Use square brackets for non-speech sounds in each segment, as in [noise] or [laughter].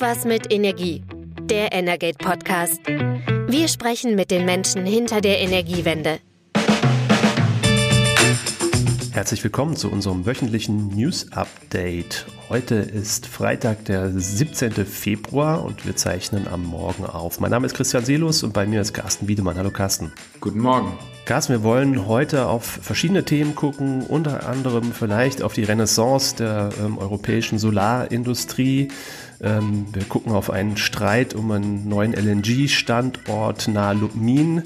Irgendwas mit Energie. Der Energate Podcast. Wir sprechen mit den Menschen hinter der Energiewende. Herzlich willkommen zu unserem wöchentlichen News Update. Heute ist Freitag, der 17. Februar und wir zeichnen am Morgen auf. Mein Name ist Christian Selus und bei mir ist Carsten Wiedemann. Hallo Carsten. Guten Morgen. Carsten, wir wollen heute auf verschiedene Themen gucken, unter anderem vielleicht auf die Renaissance der ähm, europäischen Solarindustrie. Ähm, wir gucken auf einen Streit um einen neuen LNG-Standort nahe Lubmin.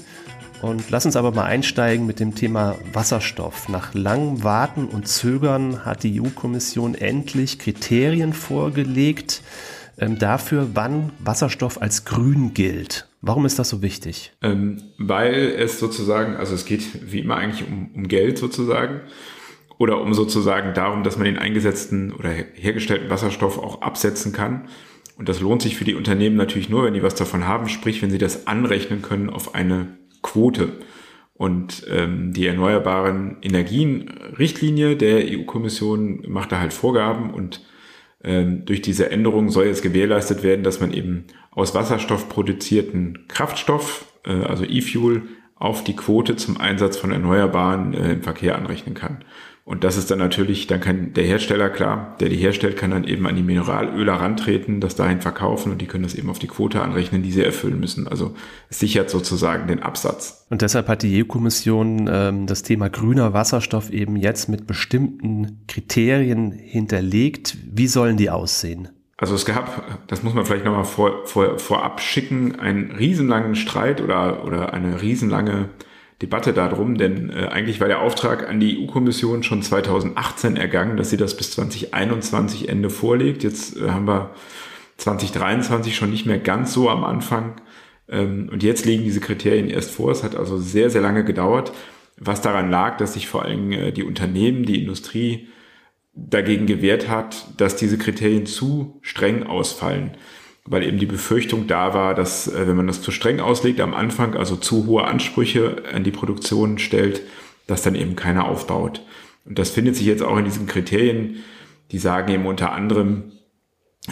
Und lass uns aber mal einsteigen mit dem Thema Wasserstoff. Nach langem Warten und Zögern hat die EU-Kommission endlich Kriterien vorgelegt ähm, dafür, wann Wasserstoff als grün gilt. Warum ist das so wichtig? Ähm, weil es sozusagen, also es geht wie immer eigentlich um, um Geld sozusagen oder um sozusagen darum, dass man den eingesetzten oder hergestellten Wasserstoff auch absetzen kann. Und das lohnt sich für die Unternehmen natürlich nur, wenn die was davon haben, sprich, wenn sie das anrechnen können auf eine Quote. Und ähm, die erneuerbaren Energien-Richtlinie der EU-Kommission macht da halt Vorgaben und ähm, durch diese Änderung soll jetzt gewährleistet werden, dass man eben aus Wasserstoff produzierten Kraftstoff, äh, also E-Fuel, auf die Quote zum Einsatz von Erneuerbaren äh, im Verkehr anrechnen kann. Und das ist dann natürlich, dann kann der Hersteller, klar, der die herstellt, kann dann eben an die Mineralöle herantreten, das dahin verkaufen und die können das eben auf die Quote anrechnen, die sie erfüllen müssen. Also es sichert sozusagen den Absatz. Und deshalb hat die EU-Kommission ähm, das Thema grüner Wasserstoff eben jetzt mit bestimmten Kriterien hinterlegt. Wie sollen die aussehen? Also es gab, das muss man vielleicht nochmal vor, vor, vorab schicken, einen riesenlangen Streit oder, oder eine riesenlange Debatte darum, denn äh, eigentlich war der Auftrag an die EU-Kommission schon 2018 ergangen, dass sie das bis 2021 Ende vorlegt. Jetzt äh, haben wir 2023 schon nicht mehr ganz so am Anfang. Ähm, und jetzt liegen diese Kriterien erst vor. Es hat also sehr, sehr lange gedauert, was daran lag, dass sich vor allem äh, die Unternehmen, die Industrie dagegen gewehrt hat, dass diese Kriterien zu streng ausfallen weil eben die Befürchtung da war, dass äh, wenn man das zu streng auslegt am Anfang, also zu hohe Ansprüche an die Produktion stellt, dass dann eben keiner aufbaut. Und das findet sich jetzt auch in diesen Kriterien, die sagen eben unter anderem,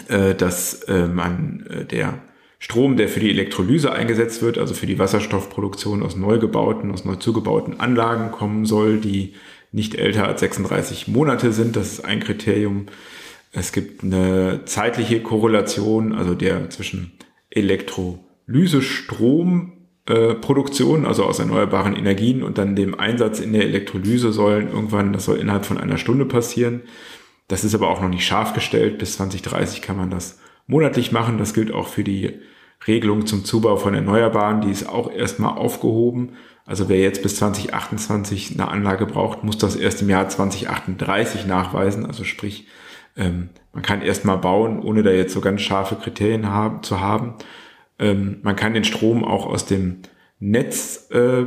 äh, dass äh, man der Strom, der für die Elektrolyse eingesetzt wird, also für die Wasserstoffproduktion aus neu gebauten, aus neu zugebauten Anlagen kommen soll, die nicht älter als 36 Monate sind. Das ist ein Kriterium. Es gibt eine zeitliche Korrelation, also der zwischen Elektrolysestromproduktion, äh, also aus erneuerbaren Energien und dann dem Einsatz in der Elektrolyse sollen irgendwann, das soll innerhalb von einer Stunde passieren. Das ist aber auch noch nicht scharf gestellt. Bis 2030 kann man das monatlich machen. Das gilt auch für die Regelung zum Zubau von Erneuerbaren. Die ist auch erstmal aufgehoben. Also wer jetzt bis 2028 eine Anlage braucht, muss das erst im Jahr 2038 nachweisen. Also sprich, ähm, man kann erstmal bauen, ohne da jetzt so ganz scharfe Kriterien haben, zu haben. Ähm, man kann den Strom auch aus dem Netz äh,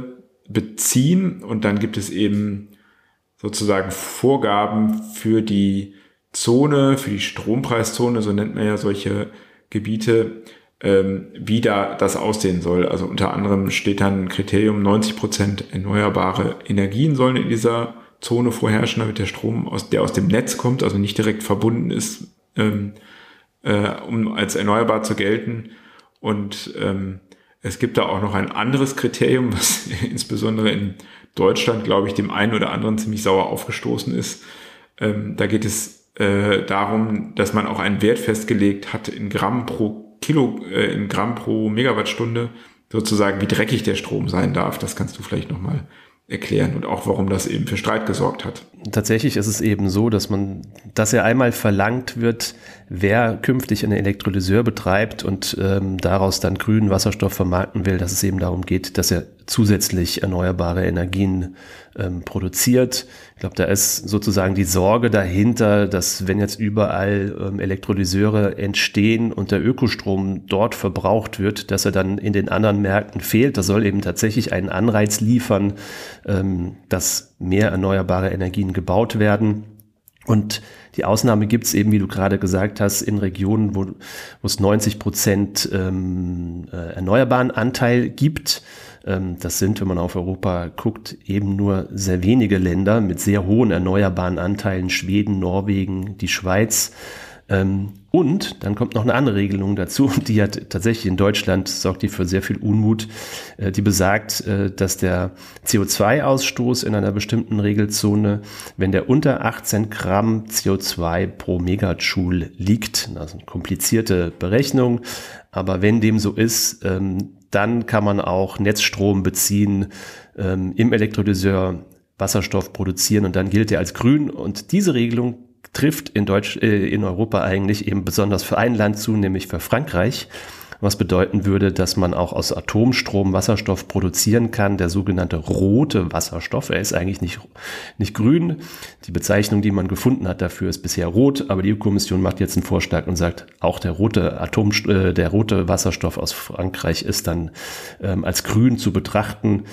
beziehen und dann gibt es eben sozusagen Vorgaben für die Zone, für die Strompreiszone, so nennt man ja solche Gebiete, ähm, wie da das aussehen soll. Also unter anderem steht dann ein Kriterium, 90 Prozent erneuerbare Energien sollen in dieser Zone vorherrschen, damit der Strom, aus, der aus dem Netz kommt, also nicht direkt verbunden ist, ähm, äh, um als erneuerbar zu gelten. Und ähm, es gibt da auch noch ein anderes Kriterium, [laughs] was insbesondere in Deutschland, glaube ich, dem einen oder anderen ziemlich sauer aufgestoßen ist. Ähm, da geht es äh, darum, dass man auch einen Wert festgelegt hat in Gramm pro Kilo, äh, in Gramm pro Megawattstunde, sozusagen, wie dreckig der Strom sein darf. Das kannst du vielleicht nochmal erklären und auch warum das eben für Streit gesorgt hat. Tatsächlich ist es eben so, dass man, dass er einmal verlangt wird, wer künftig einen Elektrolyseur betreibt und ähm, daraus dann grünen Wasserstoff vermarkten will, dass es eben darum geht, dass er zusätzlich erneuerbare Energien ähm, produziert. Ich glaube, da ist sozusagen die Sorge dahinter, dass wenn jetzt überall ähm, Elektrolyseure entstehen und der Ökostrom dort verbraucht wird, dass er dann in den anderen Märkten fehlt. Das soll eben tatsächlich einen Anreiz liefern, ähm, dass mehr erneuerbare Energien gebaut werden. Und die Ausnahme gibt es eben, wie du gerade gesagt hast, in Regionen, wo, wo es 90 Prozent ähm, äh, erneuerbaren Anteil gibt. Ähm, das sind, wenn man auf Europa guckt, eben nur sehr wenige Länder mit sehr hohen erneuerbaren Anteilen, Schweden, Norwegen, die Schweiz. Ähm, Und dann kommt noch eine andere Regelung dazu, [laughs] die hat tatsächlich in Deutschland sorgt die für sehr viel Unmut. Äh, die besagt, äh, dass der CO2-Ausstoß in einer bestimmten Regelzone, wenn der unter 18 Gramm CO2 pro Megajoule liegt, das ist eine komplizierte Berechnung, aber wenn dem so ist, ähm, dann kann man auch Netzstrom beziehen, ähm, im Elektrolyseur Wasserstoff produzieren und dann gilt er als grün. Und diese Regelung trifft in Deutsch, äh, in Europa eigentlich eben besonders für ein Land zu, nämlich für Frankreich was bedeuten würde, dass man auch aus Atomstrom Wasserstoff produzieren kann, der sogenannte rote Wasserstoff. Er ist eigentlich nicht, nicht grün. Die Bezeichnung, die man gefunden hat dafür, ist bisher rot, aber die EU-Kommission macht jetzt einen Vorschlag und sagt, auch der rote Atom, äh, der rote Wasserstoff aus Frankreich ist dann ähm, als grün zu betrachten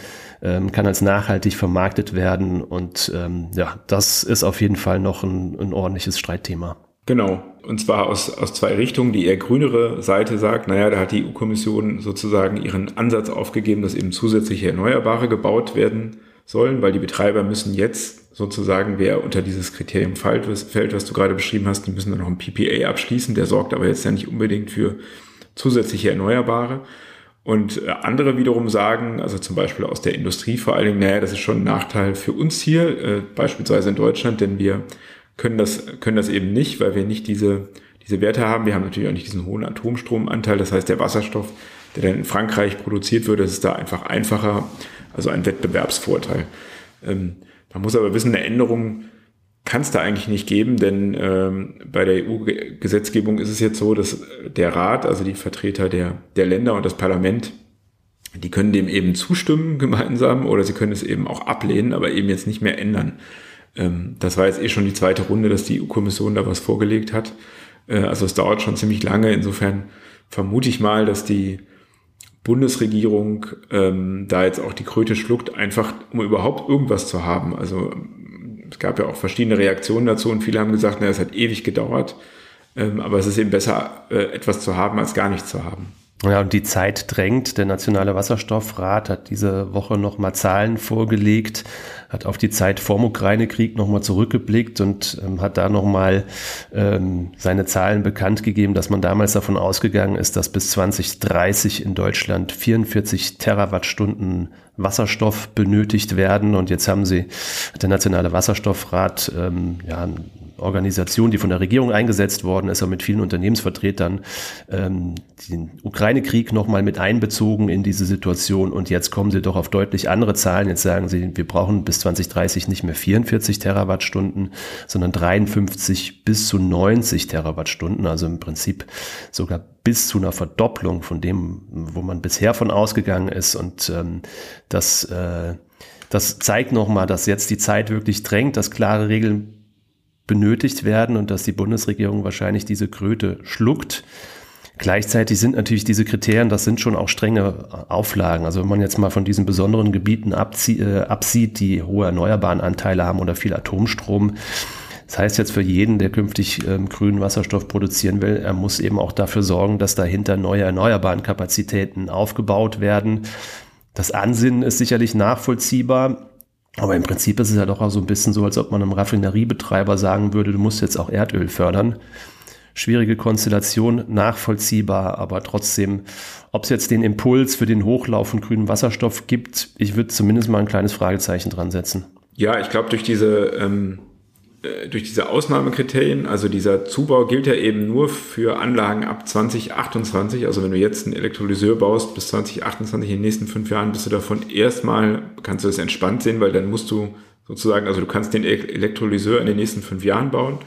ähm, kann als nachhaltig vermarktet werden und ähm, ja, das ist auf jeden Fall noch ein, ein ordentliches Streitthema. Genau. Und zwar aus, aus zwei Richtungen. Die eher grünere Seite sagt, naja, da hat die EU-Kommission sozusagen ihren Ansatz aufgegeben, dass eben zusätzliche Erneuerbare gebaut werden sollen, weil die Betreiber müssen jetzt sozusagen, wer unter dieses Kriterium fällt, was du gerade beschrieben hast, die müssen dann noch ein PPA abschließen. Der sorgt aber jetzt ja nicht unbedingt für zusätzliche Erneuerbare. Und äh, andere wiederum sagen, also zum Beispiel aus der Industrie vor allen Dingen, naja, das ist schon ein Nachteil für uns hier, äh, beispielsweise in Deutschland, denn wir können das, können das eben nicht, weil wir nicht diese, diese Werte haben. Wir haben natürlich auch nicht diesen hohen Atomstromanteil. Das heißt, der Wasserstoff, der dann in Frankreich produziert wird, das ist da einfach einfacher, also ein Wettbewerbsvorteil. Ähm, man muss aber wissen, eine Änderung kann es da eigentlich nicht geben, denn ähm, bei der EU-Gesetzgebung ist es jetzt so, dass der Rat, also die Vertreter der, der Länder und das Parlament, die können dem eben zustimmen gemeinsam oder sie können es eben auch ablehnen, aber eben jetzt nicht mehr ändern. Ähm, das war jetzt eh schon die zweite Runde, dass die EU-Kommission da was vorgelegt hat. Äh, also es dauert schon ziemlich lange. Insofern vermute ich mal, dass die Bundesregierung ähm, da jetzt auch die Kröte schluckt, einfach um überhaupt irgendwas zu haben. Also es gab ja auch verschiedene Reaktionen dazu und viele haben gesagt, na, es hat ewig gedauert. Ähm, aber es ist eben besser, äh, etwas zu haben, als gar nichts zu haben. Ja, und die Zeit drängt. Der Nationale Wasserstoffrat hat diese Woche nochmal Zahlen vorgelegt, hat auf die Zeit vorm Ukraine-Krieg nochmal zurückgeblickt und ähm, hat da nochmal ähm, seine Zahlen bekannt gegeben, dass man damals davon ausgegangen ist, dass bis 2030 in Deutschland 44 Terawattstunden Wasserstoff benötigt werden. Und jetzt haben sie, der Nationale Wasserstoffrat, ähm, ja, Organisation, die von der Regierung eingesetzt worden ist, aber mit vielen Unternehmensvertretern ähm, den Ukraine-Krieg nochmal mit einbezogen in diese Situation. Und jetzt kommen sie doch auf deutlich andere Zahlen. Jetzt sagen sie, wir brauchen bis 2030 nicht mehr 44 Terawattstunden, sondern 53 bis zu 90 Terawattstunden. Also im Prinzip sogar bis zu einer Verdopplung von dem, wo man bisher von ausgegangen ist. Und ähm, das, äh, das zeigt nochmal, dass jetzt die Zeit wirklich drängt, dass klare Regeln benötigt werden und dass die Bundesregierung wahrscheinlich diese Kröte schluckt. Gleichzeitig sind natürlich diese Kriterien, das sind schon auch strenge Auflagen. Also wenn man jetzt mal von diesen besonderen Gebieten äh, absieht, die hohe erneuerbaren Anteile haben oder viel Atomstrom, das heißt jetzt für jeden, der künftig ähm, grünen Wasserstoff produzieren will, er muss eben auch dafür sorgen, dass dahinter neue erneuerbaren Kapazitäten aufgebaut werden. Das Ansinnen ist sicherlich nachvollziehbar. Aber im Prinzip ist es ja doch auch so ein bisschen so, als ob man einem Raffineriebetreiber sagen würde, du musst jetzt auch Erdöl fördern. Schwierige Konstellation, nachvollziehbar, aber trotzdem, ob es jetzt den Impuls für den Hochlauf von grünem Wasserstoff gibt, ich würde zumindest mal ein kleines Fragezeichen dran setzen. Ja, ich glaube, durch diese ähm, äh, durch diese Ausnahmekriterien, also dieser Zubau gilt ja eben nur für Anlagen ab 2028. Also wenn du jetzt einen Elektrolyseur baust bis 2028, in den nächsten fünf Jahren bist du davon erstmal, kannst du das entspannt sehen, weil dann musst du sozusagen, also du kannst den Elektrolyseur in den nächsten fünf Jahren bauen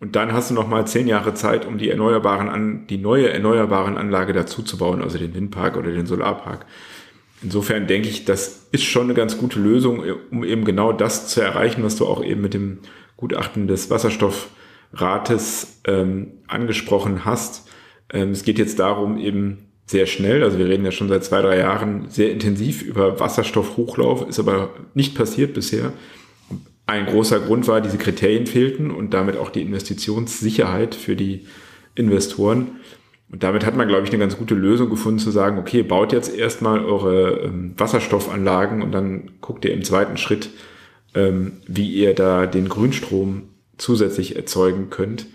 und dann hast du nochmal zehn Jahre Zeit, um die erneuerbaren an, die neue erneuerbaren Anlage dazu zu bauen, also den Windpark oder den Solarpark. Insofern denke ich, das ist schon eine ganz gute Lösung, um eben genau das zu erreichen, was du auch eben mit dem Gutachten des Wasserstoffrates ähm, angesprochen hast. Ähm, es geht jetzt darum, eben sehr schnell, also wir reden ja schon seit zwei, drei Jahren sehr intensiv über Wasserstoffhochlauf, ist aber nicht passiert bisher. Ein großer Grund war, diese Kriterien fehlten und damit auch die Investitionssicherheit für die Investoren. Und damit hat man, glaube ich, eine ganz gute Lösung gefunden, zu sagen, okay, baut jetzt erstmal eure ähm, Wasserstoffanlagen und dann guckt ihr im zweiten Schritt, ähm, wie ihr da den Grünstrom zusätzlich erzeugen könnt.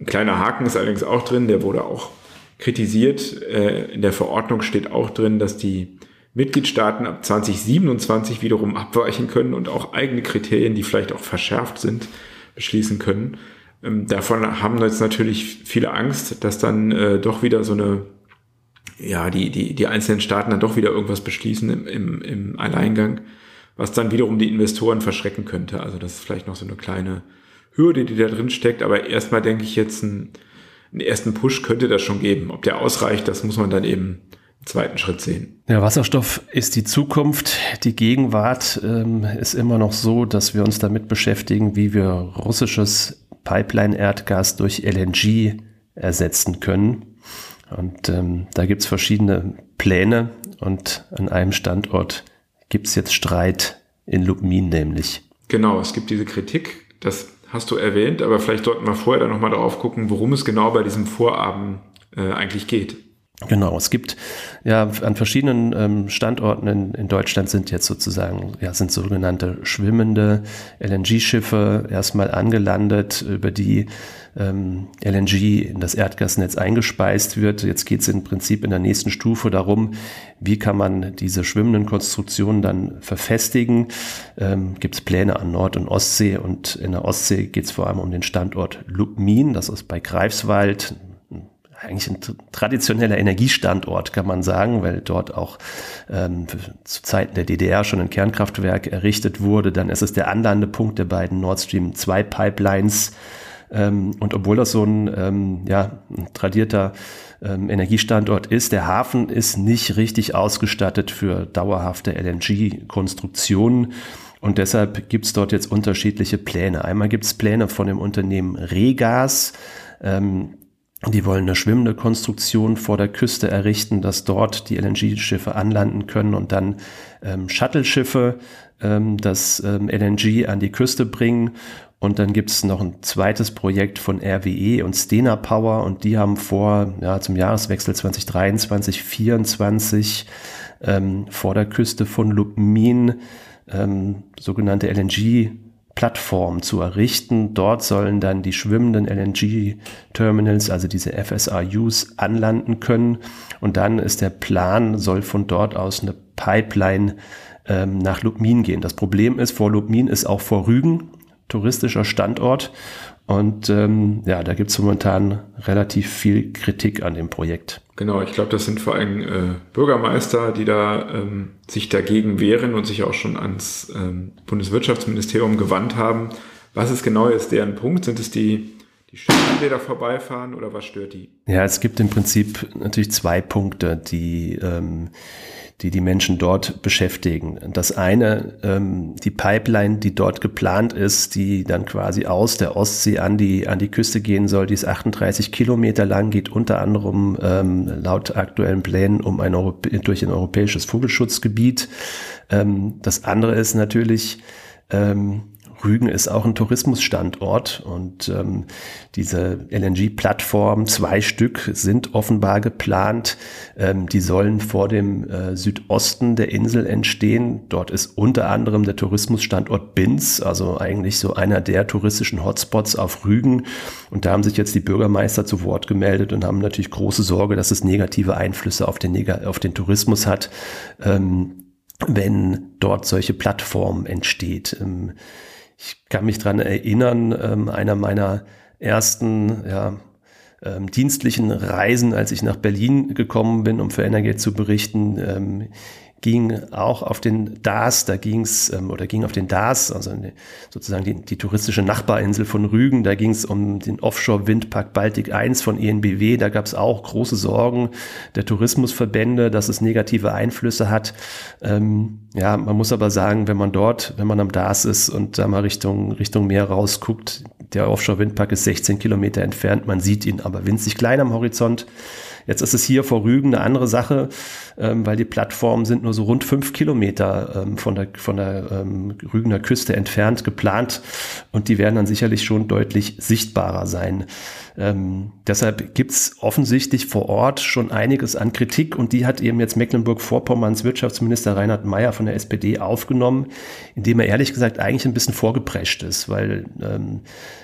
Ein kleiner Haken ist allerdings auch drin, der wurde auch kritisiert. Äh, in der Verordnung steht auch drin, dass die Mitgliedstaaten ab 2027 wiederum abweichen können und auch eigene Kriterien, die vielleicht auch verschärft sind, beschließen können. Ähm, davon haben jetzt natürlich viele Angst, dass dann äh, doch wieder so eine, ja, die, die, die einzelnen Staaten dann doch wieder irgendwas beschließen im, im, im Alleingang, was dann wiederum die Investoren verschrecken könnte. Also das ist vielleicht noch so eine kleine Hürde, die da drin steckt. Aber erstmal denke ich jetzt, ein, einen ersten Push könnte das schon geben. Ob der ausreicht, das muss man dann eben zweiten Schritt sehen. Ja, Wasserstoff ist die Zukunft. Die Gegenwart ähm, ist immer noch so, dass wir uns damit beschäftigen, wie wir russisches Pipeline-Erdgas durch LNG ersetzen können. Und ähm, da gibt es verschiedene Pläne und an einem Standort gibt es jetzt Streit in Lubmin nämlich. Genau, es gibt diese Kritik, das hast du erwähnt, aber vielleicht sollten wir vorher dann nochmal darauf gucken, worum es genau bei diesem Vorabend äh, eigentlich geht. Genau, es gibt ja an verschiedenen ähm, Standorten in, in, Deutschland sind jetzt sozusagen, ja, sind sogenannte schwimmende LNG-Schiffe erstmal angelandet, über die ähm, LNG in das Erdgasnetz eingespeist wird. Jetzt geht es im Prinzip in der nächsten Stufe darum, wie kann man diese schwimmenden Konstruktionen dann verfestigen. Ähm, gibt es Pläne an Nord- und Ostsee und in der Ostsee geht es vor allem um den Standort Lubmin, das ist bei Greifswald, eigentlich ein traditioneller Energiestandort, kann man sagen, weil dort auch ähm, zu Zeiten der DDR schon ein Kernkraftwerk errichtet wurde. Dann ist es der Anlandepunkt der beiden Nord Stream 2 Pipelines. Ähm, und obwohl das so ein, ähm, ja, ein tradierter ähm, Energiestandort ist, der Hafen ist nicht richtig ausgestattet für dauerhafte LNG-Konstruktionen. Und deshalb gibt es dort jetzt unterschiedliche Pläne. Einmal gibt es Pläne von dem Unternehmen Regas, ähm, die wollen eine schwimmende Konstruktion vor der Küste errichten, dass dort die LNG-Schiffe anlanden können und dann ähm, Shuttle-Schiffe ähm, das ähm, LNG an die Küste bringen. Und dann gibt es noch ein zweites Projekt von RWE und Stena Power und die haben vor, ja, zum Jahreswechsel 2023, 2024 ähm, vor der Küste von Lubmin ähm, sogenannte LNG Plattform zu errichten. Dort sollen dann die schwimmenden LNG-Terminals, also diese FSRUs, anlanden können. Und dann ist der Plan, soll von dort aus eine Pipeline ähm, nach Lubmin gehen. Das Problem ist, vor Lubmin ist auch vor Rügen, touristischer Standort. Und ähm, ja, da gibt es momentan relativ viel Kritik an dem Projekt. Genau, ich glaube, das sind vor allem äh, Bürgermeister, die da ähm, sich dagegen wehren und sich auch schon ans ähm, Bundeswirtschaftsministerium gewandt haben. Was ist genau jetzt deren Punkt? Sind es die, die Schiffe, die da vorbeifahren oder was stört die? Ja, es gibt im Prinzip natürlich zwei Punkte, die ähm, die die Menschen dort beschäftigen. Das eine, ähm, die Pipeline, die dort geplant ist, die dann quasi aus der Ostsee an die, an die Küste gehen soll, die ist 38 Kilometer lang, geht unter anderem ähm, laut aktuellen Plänen um ein durch ein europäisches Vogelschutzgebiet. Ähm, das andere ist natürlich, ähm, Rügen ist auch ein Tourismusstandort und ähm, diese LNG-Plattform, zwei Stück, sind offenbar geplant. Ähm, die sollen vor dem äh, Südosten der Insel entstehen. Dort ist unter anderem der Tourismusstandort Binz, also eigentlich so einer der touristischen Hotspots auf Rügen. Und da haben sich jetzt die Bürgermeister zu Wort gemeldet und haben natürlich große Sorge, dass es negative Einflüsse auf den, auf den Tourismus hat, ähm, wenn dort solche Plattformen entsteht. Ähm, ich kann mich dran erinnern, ähm, einer meiner ersten ja, ähm, dienstlichen Reisen, als ich nach Berlin gekommen bin, um für Energate zu berichten, ähm, ging auch auf den DAS, da ging es, ähm, oder ging auf den DAS, also sozusagen die, die touristische Nachbarinsel von Rügen, da ging es um den Offshore-Windpark Baltic 1 von ENBW, da gab es auch große Sorgen der Tourismusverbände, dass es negative Einflüsse hat. Ähm, ja, man muss aber sagen, wenn man dort, wenn man am DAS ist und da mal Richtung, Richtung Meer rausguckt, der Offshore-Windpark ist 16 Kilometer entfernt, man sieht ihn aber winzig klein am Horizont. Jetzt ist es hier vor Rügen eine andere Sache, ähm, weil die Plattformen sind nur so rund fünf Kilometer ähm, von der, von der ähm, Rügener Küste entfernt geplant und die werden dann sicherlich schon deutlich sichtbarer sein. Ähm, deshalb gibt's offensichtlich vor Ort schon einiges an Kritik und die hat eben jetzt Mecklenburg-Vorpommerns Wirtschaftsminister Reinhard Mayer von der SPD aufgenommen, indem er ehrlich gesagt eigentlich ein bisschen vorgeprescht ist, weil ähm,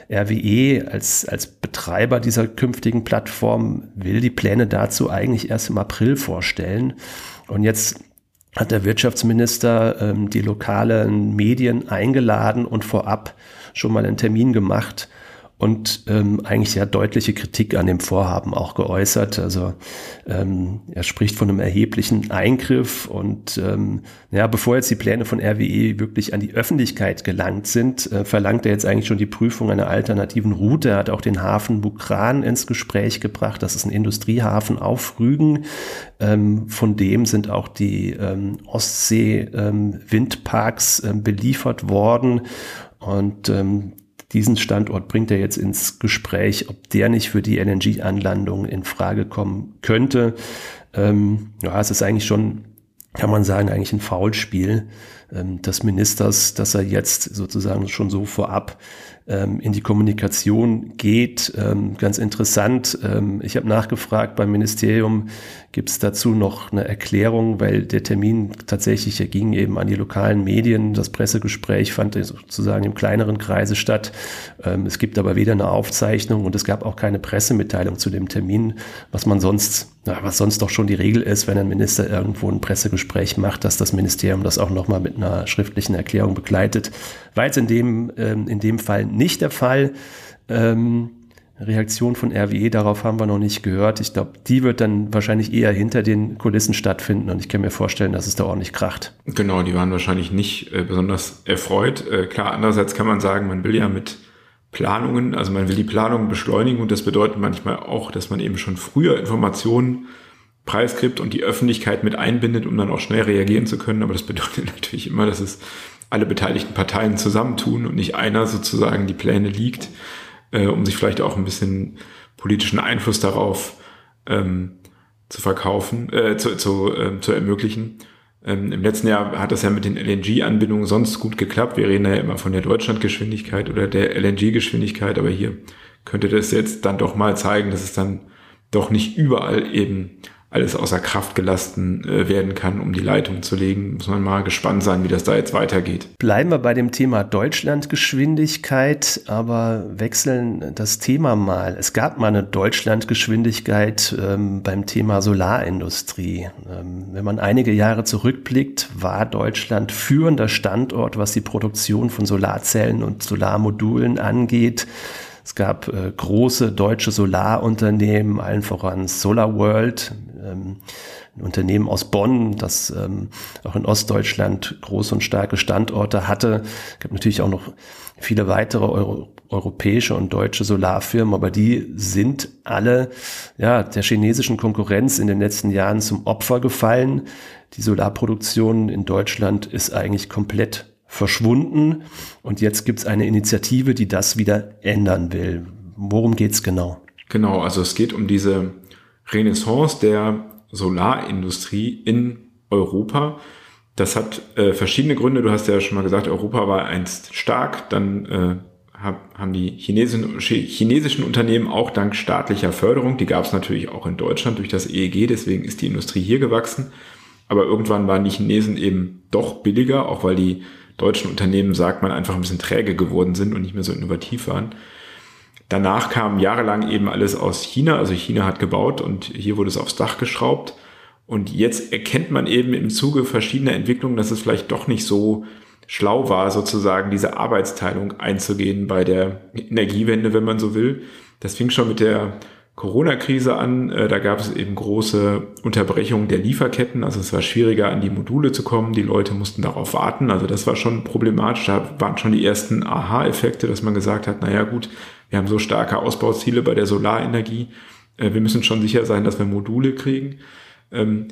RWE als, als Betreiber dieser künftigen Plattform will die Pläne dazu eigentlich erst im April vorstellen. Und jetzt hat der Wirtschaftsminister ähm, die lokalen Medien eingeladen und vorab schon mal einen Termin gemacht, und ähm, eigentlich ja deutliche Kritik an dem Vorhaben auch geäußert. Also ähm, er spricht von einem erheblichen Eingriff und ähm, ja, bevor jetzt die Pläne von RWE wirklich an die Öffentlichkeit gelangt sind, äh, verlangt er jetzt eigentlich schon die Prüfung einer alternativen Route. Er hat auch den Hafen Bukran ins Gespräch gebracht. Das ist ein Industriehafen auf Rügen. Ähm, von dem sind auch die ähm, Ostsee-Windparks ähm, beliefert worden. Und ähm, diesen Standort bringt er jetzt ins Gespräch, ob der nicht für die LNG-Anlandung in Frage kommen könnte. Ähm, ja, es ist eigentlich schon, kann man sagen, eigentlich ein Foulspiel ähm, des Ministers, dass er jetzt sozusagen schon so vorab ähm, in die Kommunikation geht. Ähm, ganz interessant. Ähm, ich habe nachgefragt beim Ministerium, gibt es dazu noch eine Erklärung, weil der Termin tatsächlich ging eben an die lokalen Medien. Das Pressegespräch fand sozusagen im kleineren Kreise statt. Ähm, es gibt aber weder eine Aufzeichnung und es gab auch keine Pressemitteilung zu dem Termin, was man sonst, na, was sonst doch schon die Regel ist, wenn ein Minister irgendwo ein Pressegespräch macht, dass das Ministerium das auch nochmal mit einer schriftlichen Erklärung begleitet. War jetzt in dem, ähm, in dem Fall nicht der Fall. Ähm, Reaktion von RWE, darauf haben wir noch nicht gehört. Ich glaube, die wird dann wahrscheinlich eher hinter den Kulissen stattfinden und ich kann mir vorstellen, dass es da ordentlich kracht. Genau, die waren wahrscheinlich nicht äh, besonders erfreut. Äh, klar, andererseits kann man sagen, man will ja mit Planungen, also man will die Planungen beschleunigen und das bedeutet manchmal auch, dass man eben schon früher Informationen preisgibt und die Öffentlichkeit mit einbindet, um dann auch schnell reagieren zu können. Aber das bedeutet [laughs] natürlich immer, dass es alle beteiligten Parteien zusammentun und nicht einer sozusagen die Pläne liegt, äh, um sich vielleicht auch ein bisschen politischen Einfluss darauf ähm, zu verkaufen, äh, zu, zu, äh, zu ermöglichen. Ähm, Im letzten Jahr hat das ja mit den LNG-Anbindungen sonst gut geklappt. Wir reden ja immer von der Deutschlandgeschwindigkeit oder der LNG-Geschwindigkeit, aber hier könnte das jetzt dann doch mal zeigen, dass es dann doch nicht überall eben alles außer Kraft gelassen äh, werden kann, um die Leitung zu legen. Muss man mal gespannt sein, wie das da jetzt weitergeht. Bleiben wir bei dem Thema Deutschlandgeschwindigkeit, aber wechseln das Thema mal. Es gab mal eine Deutschlandgeschwindigkeit ähm, beim Thema Solarindustrie. Ähm, wenn man einige Jahre zurückblickt, war Deutschland führender Standort, was die Produktion von Solarzellen und Solarmodulen angeht. Es gab äh, große deutsche Solarunternehmen, allen voran Solar World, ähm, ein Unternehmen aus Bonn, das ähm, auch in Ostdeutschland große und starke Standorte hatte. Es gab natürlich auch noch viele weitere Euro europäische und deutsche Solarfirmen, aber die sind alle ja, der chinesischen Konkurrenz in den letzten Jahren zum Opfer gefallen. Die Solarproduktion in Deutschland ist eigentlich komplett verschwunden und jetzt gibt es eine Initiative, die das wieder ändern will. Worum geht's genau? Genau, also es geht um diese Renaissance der Solarindustrie in Europa. Das hat äh, verschiedene Gründe. Du hast ja schon mal gesagt, Europa war einst stark. Dann äh, hab, haben die chinesischen, chinesischen Unternehmen auch dank staatlicher Förderung, die gab es natürlich auch in Deutschland durch das EEG, deswegen ist die Industrie hier gewachsen. Aber irgendwann waren die Chinesen eben doch billiger, auch weil die deutschen Unternehmen, sagt man, einfach ein bisschen träge geworden sind und nicht mehr so innovativ waren. Danach kam jahrelang eben alles aus China, also China hat gebaut und hier wurde es aufs Dach geschraubt. Und jetzt erkennt man eben im Zuge verschiedener Entwicklungen, dass es vielleicht doch nicht so schlau war, sozusagen diese Arbeitsteilung einzugehen bei der Energiewende, wenn man so will. Das fing schon mit der Corona-Krise an. Äh, da gab es eben große Unterbrechungen der Lieferketten. Also es war schwieriger, an die Module zu kommen. Die Leute mussten darauf warten. Also das war schon problematisch. Da waren schon die ersten Aha-Effekte, dass man gesagt hat, naja gut, wir haben so starke Ausbauziele bei der Solarenergie. Äh, wir müssen schon sicher sein, dass wir Module kriegen. Ähm,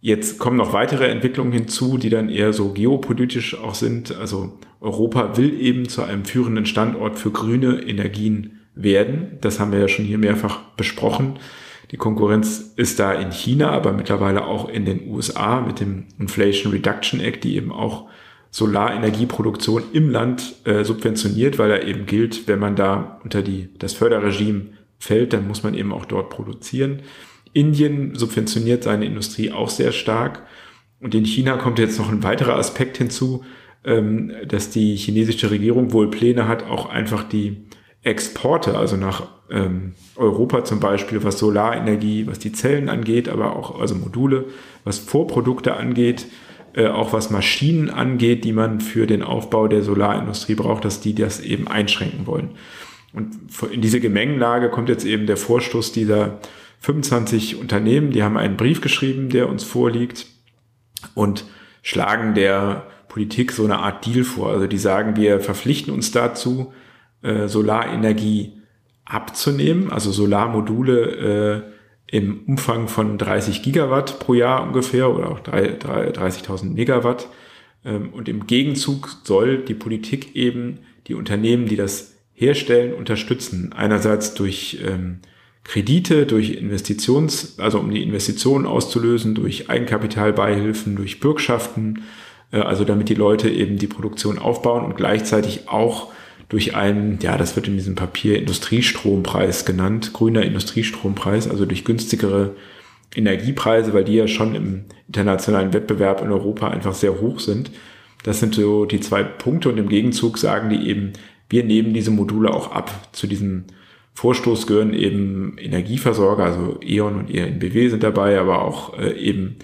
jetzt kommen noch weitere Entwicklungen hinzu, die dann eher so geopolitisch auch sind. Also Europa will eben zu einem führenden Standort für grüne Energien werden. Das haben wir ja schon hier mehrfach besprochen. Die Konkurrenz ist da in China, aber mittlerweile auch in den USA mit dem Inflation Reduction Act, die eben auch Solarenergieproduktion im Land äh, subventioniert, weil er eben gilt, wenn man da unter die, das Förderregime fällt, dann muss man eben auch dort produzieren. Indien subventioniert seine Industrie auch sehr stark. Und in China kommt jetzt noch ein weiterer Aspekt hinzu, ähm, dass die chinesische Regierung wohl Pläne hat, auch einfach die Exporte, also nach ähm, Europa zum Beispiel, was Solarenergie, was die Zellen angeht, aber auch also Module, was Vorprodukte angeht, äh, auch was Maschinen angeht, die man für den Aufbau der Solarindustrie braucht, dass die das eben einschränken wollen. Und in diese Gemengenlage kommt jetzt eben der Vorstoß dieser 25 Unternehmen, die haben einen Brief geschrieben, der uns vorliegt und schlagen der Politik so eine Art Deal vor. Also die sagen, wir verpflichten uns dazu, äh, Solarenergie abzunehmen, also Solarmodule äh, im Umfang von 30 Gigawatt pro Jahr ungefähr oder auch 30.000 Megawatt. Ähm, und im Gegenzug soll die Politik eben die Unternehmen, die das herstellen, unterstützen. Einerseits durch ähm, Kredite, durch Investitions, also um die Investitionen auszulösen, durch Eigenkapitalbeihilfen, durch Bürgschaften, äh, also damit die Leute eben die Produktion aufbauen und gleichzeitig auch durch einen, ja, das wird in diesem Papier Industriestrompreis genannt, grüner Industriestrompreis, also durch günstigere Energiepreise, weil die ja schon im internationalen Wettbewerb in Europa einfach sehr hoch sind. Das sind so die zwei Punkte und im Gegenzug sagen die eben, wir nehmen diese Module auch ab. Zu diesem Vorstoß gehören eben Energieversorger, also E.ON und ENBW sind dabei, aber auch äh, eben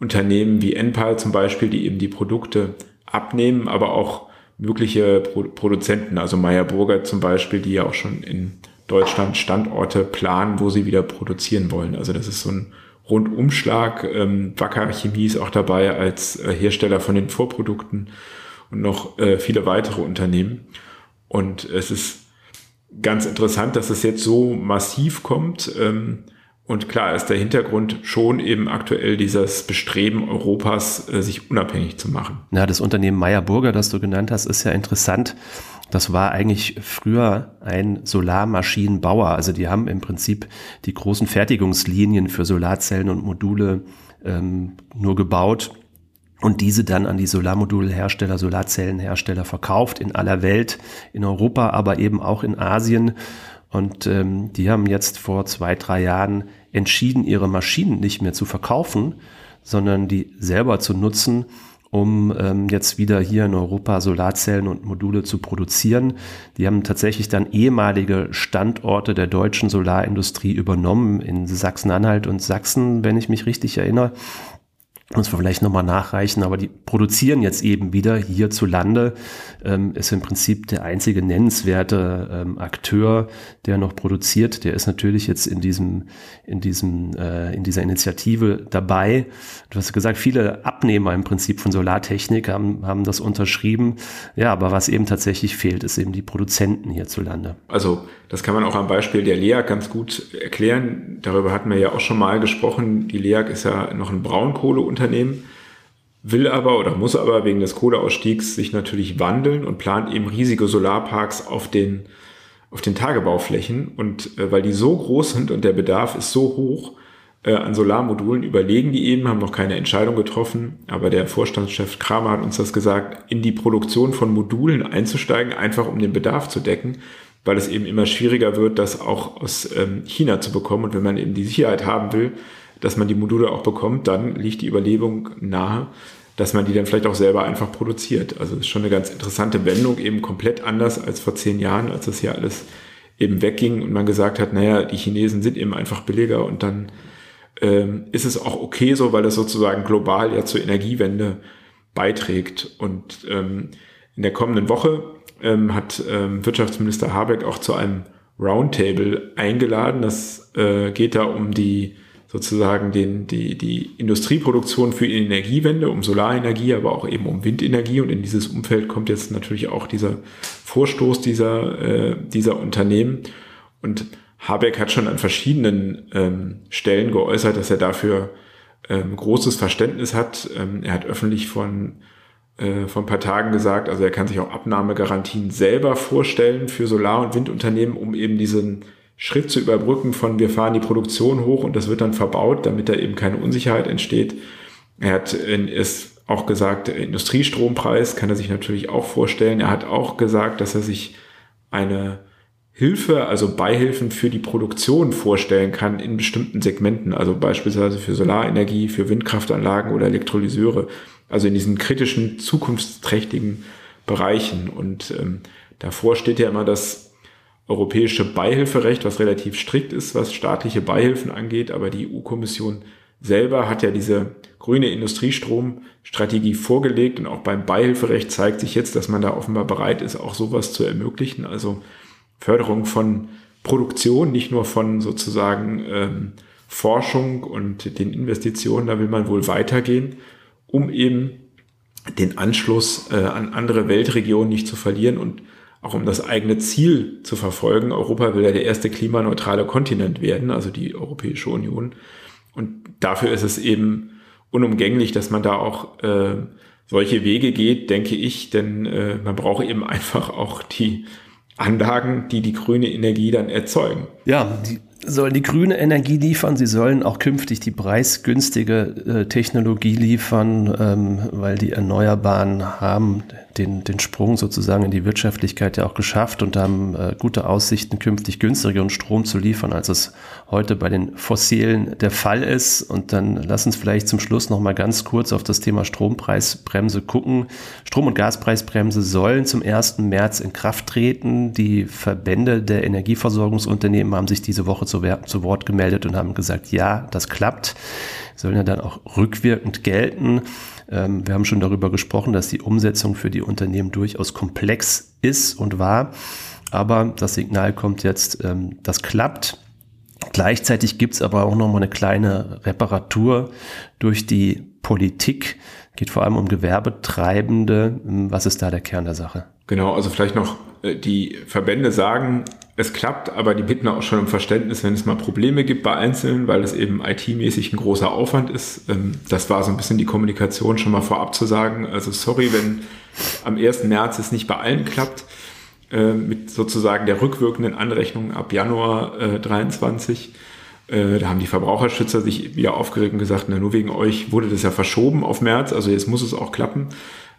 Unternehmen wie Enpal zum Beispiel, die eben die Produkte abnehmen, aber auch mögliche Pro Produzenten, also Meyer Burger zum Beispiel, die ja auch schon in Deutschland Standorte planen, wo sie wieder produzieren wollen. Also das ist so ein Rundumschlag. Ähm, Wacker Chemie ist auch dabei als äh, Hersteller von den Vorprodukten und noch äh, viele weitere Unternehmen. Und es ist ganz interessant, dass es jetzt so massiv kommt. Ähm, und klar ist der Hintergrund schon eben aktuell dieses Bestreben Europas, äh, sich unabhängig zu machen. Ja, das Unternehmen Meyer Burger, das du genannt hast, ist ja interessant. Das war eigentlich früher ein Solarmaschinenbauer. Also die haben im Prinzip die großen Fertigungslinien für Solarzellen und Module ähm, nur gebaut und diese dann an die Solarmodulhersteller, Solarzellenhersteller verkauft in aller Welt, in Europa, aber eben auch in Asien. Und ähm, die haben jetzt vor zwei, drei Jahren entschieden, ihre Maschinen nicht mehr zu verkaufen, sondern die selber zu nutzen, um ähm, jetzt wieder hier in Europa Solarzellen und Module zu produzieren. Die haben tatsächlich dann ehemalige Standorte der deutschen Solarindustrie übernommen in Sachsen-Anhalt und Sachsen, wenn ich mich richtig erinnere muss man vielleicht nochmal nachreichen, aber die produzieren jetzt eben wieder hierzulande, ähm, ist im Prinzip der einzige nennenswerte ähm, Akteur, der noch produziert. Der ist natürlich jetzt in diesem, in diesem, äh, in dieser Initiative dabei. Du hast gesagt, viele Abnehmer im Prinzip von Solartechnik haben, haben das unterschrieben. Ja, aber was eben tatsächlich fehlt, ist eben die Produzenten hierzulande. Also das kann man auch am Beispiel der LEAG ganz gut erklären. Darüber hatten wir ja auch schon mal gesprochen. Die LEAG ist ja noch ein Braunkohleunternehmen, will aber oder muss aber wegen des Kohleausstiegs sich natürlich wandeln und plant eben riesige Solarparks auf den, auf den Tagebauflächen. Und äh, weil die so groß sind und der Bedarf ist so hoch, äh, an Solarmodulen überlegen die eben, haben noch keine Entscheidung getroffen, aber der Vorstandschef Kramer hat uns das gesagt, in die Produktion von Modulen einzusteigen, einfach um den Bedarf zu decken weil es eben immer schwieriger wird, das auch aus ähm, China zu bekommen. Und wenn man eben die Sicherheit haben will, dass man die Module auch bekommt, dann liegt die Überlegung nahe, dass man die dann vielleicht auch selber einfach produziert. Also ist schon eine ganz interessante Wendung, eben komplett anders als vor zehn Jahren, als das hier alles eben wegging und man gesagt hat, naja, die Chinesen sind eben einfach billiger und dann ähm, ist es auch okay so, weil das sozusagen global ja zur Energiewende beiträgt. Und ähm, in der kommenden Woche ähm, hat ähm, Wirtschaftsminister Habeck auch zu einem Roundtable eingeladen. Das äh, geht da um die sozusagen den, die, die Industrieproduktion für die Energiewende, um Solarenergie, aber auch eben um Windenergie. Und in dieses Umfeld kommt jetzt natürlich auch dieser Vorstoß dieser, äh, dieser Unternehmen. Und Habeck hat schon an verschiedenen ähm, Stellen geäußert, dass er dafür ähm, großes Verständnis hat. Ähm, er hat öffentlich von äh, vor ein paar Tagen gesagt, also er kann sich auch Abnahmegarantien selber vorstellen für Solar- und Windunternehmen, um eben diesen Schritt zu überbrücken von wir fahren die Produktion hoch und das wird dann verbaut, damit da eben keine Unsicherheit entsteht. Er hat es auch gesagt, Industriestrompreis kann er sich natürlich auch vorstellen. Er hat auch gesagt, dass er sich eine Hilfe, also Beihilfen für die Produktion vorstellen kann in bestimmten Segmenten, also beispielsweise für Solarenergie, für Windkraftanlagen oder Elektrolyseure, also in diesen kritischen, zukunftsträchtigen Bereichen. Und ähm, davor steht ja immer das europäische Beihilferecht, was relativ strikt ist, was staatliche Beihilfen angeht, aber die EU-Kommission selber hat ja diese grüne Industriestromstrategie vorgelegt und auch beim Beihilferecht zeigt sich jetzt, dass man da offenbar bereit ist, auch sowas zu ermöglichen. Also Förderung von Produktion, nicht nur von sozusagen ähm, Forschung und den Investitionen, da will man wohl weitergehen, um eben den Anschluss äh, an andere Weltregionen nicht zu verlieren und auch um das eigene Ziel zu verfolgen. Europa will ja der erste klimaneutrale Kontinent werden, also die Europäische Union. Und dafür ist es eben unumgänglich, dass man da auch äh, solche Wege geht, denke ich, denn äh, man braucht eben [laughs] einfach auch die Anlagen, die die grüne Energie dann erzeugen. Ja, die sollen die grüne Energie liefern, sie sollen auch künftig die preisgünstige äh, Technologie liefern, ähm, weil die Erneuerbaren haben den, den Sprung sozusagen in die Wirtschaftlichkeit ja auch geschafft und haben äh, gute Aussichten, künftig günstigeren Strom zu liefern, als es heute bei den Fossilen der Fall ist. Und dann lass uns vielleicht zum Schluss noch mal ganz kurz auf das Thema Strompreisbremse gucken. Strom- und Gaspreisbremse sollen zum 1. März in Kraft treten. Die Verbände der Energieversorgungsunternehmen haben sich diese Woche zu, zu Wort gemeldet und haben gesagt, ja, das klappt. Sollen ja dann auch rückwirkend gelten. Ähm, wir haben schon darüber gesprochen, dass die Umsetzung für die Unternehmen durchaus komplex ist und war. Aber das Signal kommt jetzt, ähm, das klappt. Gleichzeitig gibt es aber auch noch mal eine kleine Reparatur durch die Politik. Geht vor allem um Gewerbetreibende. Was ist da der Kern der Sache? Genau, also vielleicht noch äh, die Verbände sagen, es klappt, aber die bitten auch schon um Verständnis, wenn es mal Probleme gibt bei Einzelnen, weil es eben IT-mäßig ein großer Aufwand ist. Ähm, das war so ein bisschen die Kommunikation schon mal vorab zu sagen. Also sorry, wenn am 1. März es nicht bei allen klappt, äh, mit sozusagen der rückwirkenden Anrechnung ab Januar 23. Äh, da haben die Verbraucherschützer sich wieder aufgeregt und gesagt, na nur wegen euch wurde das ja verschoben auf März, also jetzt muss es auch klappen.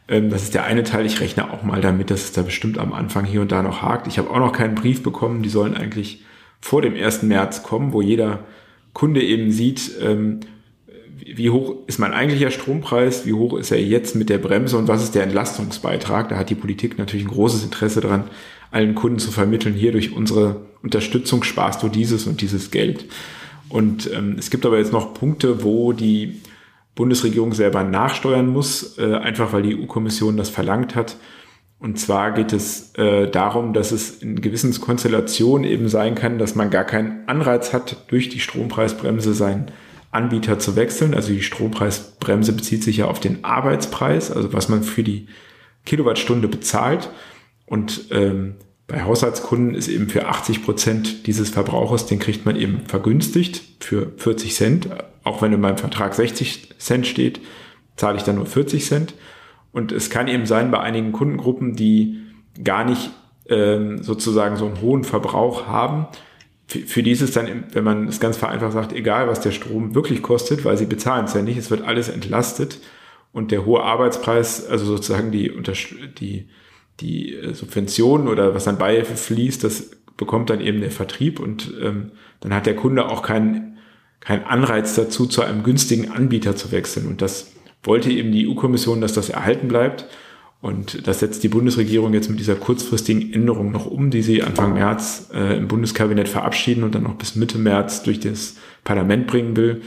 Ähm, das ist der eine Teil. Ich rechne auch mal damit, dass es da bestimmt am Anfang hier und da noch hakt. Ich habe auch noch keinen Brief bekommen. Die sollen eigentlich vor dem 1. März kommen, wo jeder Kunde eben sieht, ähm, wie hoch ist mein eigentlicher Strompreis, wie hoch ist er jetzt mit der Bremse und was ist der Entlastungsbeitrag. Da hat die Politik natürlich ein großes Interesse daran, allen Kunden zu vermitteln, hier durch unsere Unterstützung sparst du dieses und dieses Geld. Und ähm, es gibt aber jetzt noch Punkte, wo die Bundesregierung selber nachsteuern muss, äh, einfach weil die EU-Kommission das verlangt hat. Und zwar geht es äh, darum, dass es in gewissen Konstellationen eben sein kann, dass man gar keinen Anreiz hat, durch die Strompreisbremse seinen Anbieter zu wechseln. Also die Strompreisbremse bezieht sich ja auf den Arbeitspreis, also was man für die Kilowattstunde bezahlt. Und ähm, bei Haushaltskunden ist eben für 80 Prozent dieses Verbrauchers, den kriegt man eben vergünstigt für 40 Cent. Auch wenn in meinem Vertrag 60 Cent steht, zahle ich dann nur 40 Cent. Und es kann eben sein bei einigen Kundengruppen, die gar nicht ähm, sozusagen so einen hohen Verbrauch haben. Für, für die ist es dann, wenn man es ganz vereinfacht sagt, egal was der Strom wirklich kostet, weil sie bezahlen es ja nicht, es wird alles entlastet. Und der hohe Arbeitspreis, also sozusagen die, die die äh, Subventionen oder was an Beihilfe fließt, das bekommt dann eben der Vertrieb und ähm, dann hat der Kunde auch keinen keinen Anreiz dazu, zu einem günstigen Anbieter zu wechseln. Und das wollte eben die EU-Kommission, dass das erhalten bleibt. Und das setzt die Bundesregierung jetzt mit dieser kurzfristigen Änderung noch um, die sie Anfang März äh, im Bundeskabinett verabschieden und dann noch bis Mitte März durch das Parlament bringen will,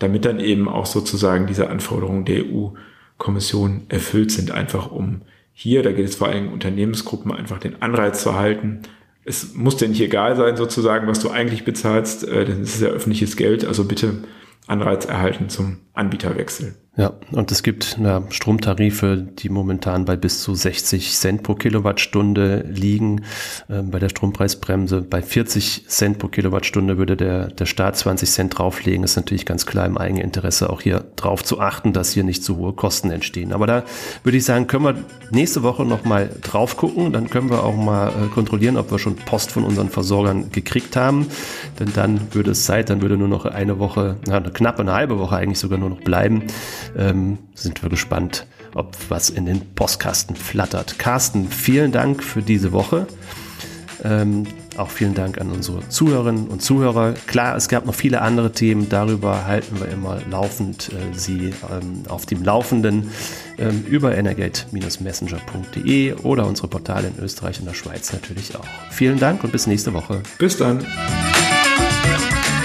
damit dann eben auch sozusagen diese Anforderungen der EU-Kommission erfüllt sind, einfach um hier, da geht es vor allem Unternehmensgruppen einfach den Anreiz zu halten. Es muss dir nicht egal sein, sozusagen, was du eigentlich bezahlst, äh, denn es ist ja öffentliches Geld, also bitte Anreiz erhalten zum Anbieter wechseln. Ja, und es gibt na, Stromtarife, die momentan bei bis zu 60 Cent pro Kilowattstunde liegen. Ähm, bei der Strompreisbremse bei 40 Cent pro Kilowattstunde würde der, der Staat 20 Cent drauflegen. Ist natürlich ganz klar im Eigeninteresse auch hier drauf zu achten, dass hier nicht zu hohe Kosten entstehen. Aber da würde ich sagen, können wir nächste Woche nochmal drauf gucken. Dann können wir auch mal äh, kontrollieren, ob wir schon Post von unseren Versorgern gekriegt haben. Denn dann würde es Zeit, dann würde nur noch eine Woche, na, eine knappe eine halbe Woche eigentlich sogar nur noch bleiben ähm, sind wir gespannt, ob was in den Postkasten flattert. Carsten, vielen Dank für diese Woche. Ähm, auch vielen Dank an unsere Zuhörerinnen und Zuhörer. Klar, es gab noch viele andere Themen, darüber halten wir immer laufend äh, Sie ähm, auf dem Laufenden ähm, über energate-messenger.de oder unsere Portale in Österreich und der Schweiz natürlich auch. Vielen Dank und bis nächste Woche. Bis dann.